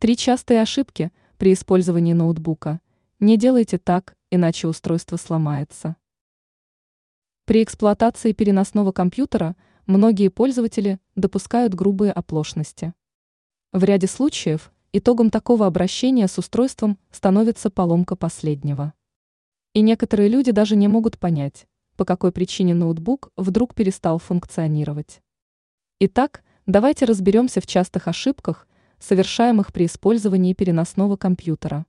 Три частые ошибки при использовании ноутбука. Не делайте так, иначе устройство сломается. При эксплуатации переносного компьютера многие пользователи допускают грубые оплошности. В ряде случаев итогом такого обращения с устройством становится поломка последнего. И некоторые люди даже не могут понять, по какой причине ноутбук вдруг перестал функционировать. Итак, давайте разберемся в частых ошибках, совершаемых при использовании переносного компьютера.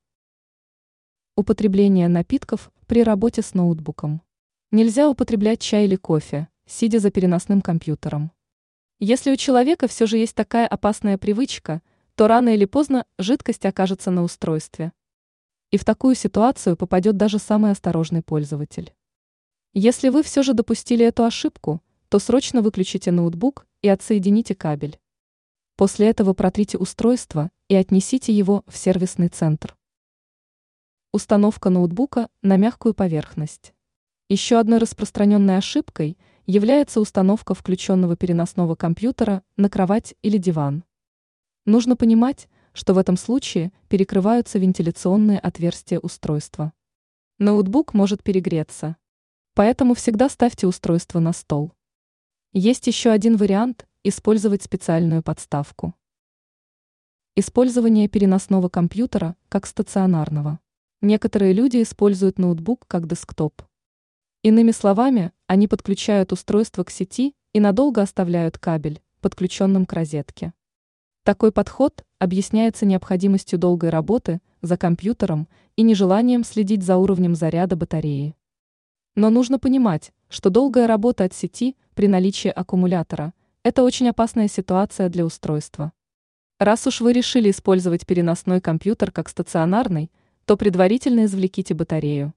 Употребление напитков при работе с ноутбуком. Нельзя употреблять чай или кофе, сидя за переносным компьютером. Если у человека все же есть такая опасная привычка, то рано или поздно жидкость окажется на устройстве. И в такую ситуацию попадет даже самый осторожный пользователь. Если вы все же допустили эту ошибку, то срочно выключите ноутбук и отсоедините кабель. После этого протрите устройство и отнесите его в сервисный центр. Установка ноутбука на мягкую поверхность. Еще одной распространенной ошибкой является установка включенного переносного компьютера на кровать или диван. Нужно понимать, что в этом случае перекрываются вентиляционные отверстия устройства. Ноутбук может перегреться. Поэтому всегда ставьте устройство на стол. Есть еще один вариант Использовать специальную подставку. Использование переносного компьютера как стационарного. Некоторые люди используют ноутбук как десктоп. Иными словами, они подключают устройство к сети и надолго оставляют кабель, подключенным к розетке. Такой подход объясняется необходимостью долгой работы за компьютером и нежеланием следить за уровнем заряда батареи. Но нужно понимать, что долгая работа от сети при наличии аккумулятора это очень опасная ситуация для устройства. Раз уж вы решили использовать переносной компьютер как стационарный, то предварительно извлеките батарею.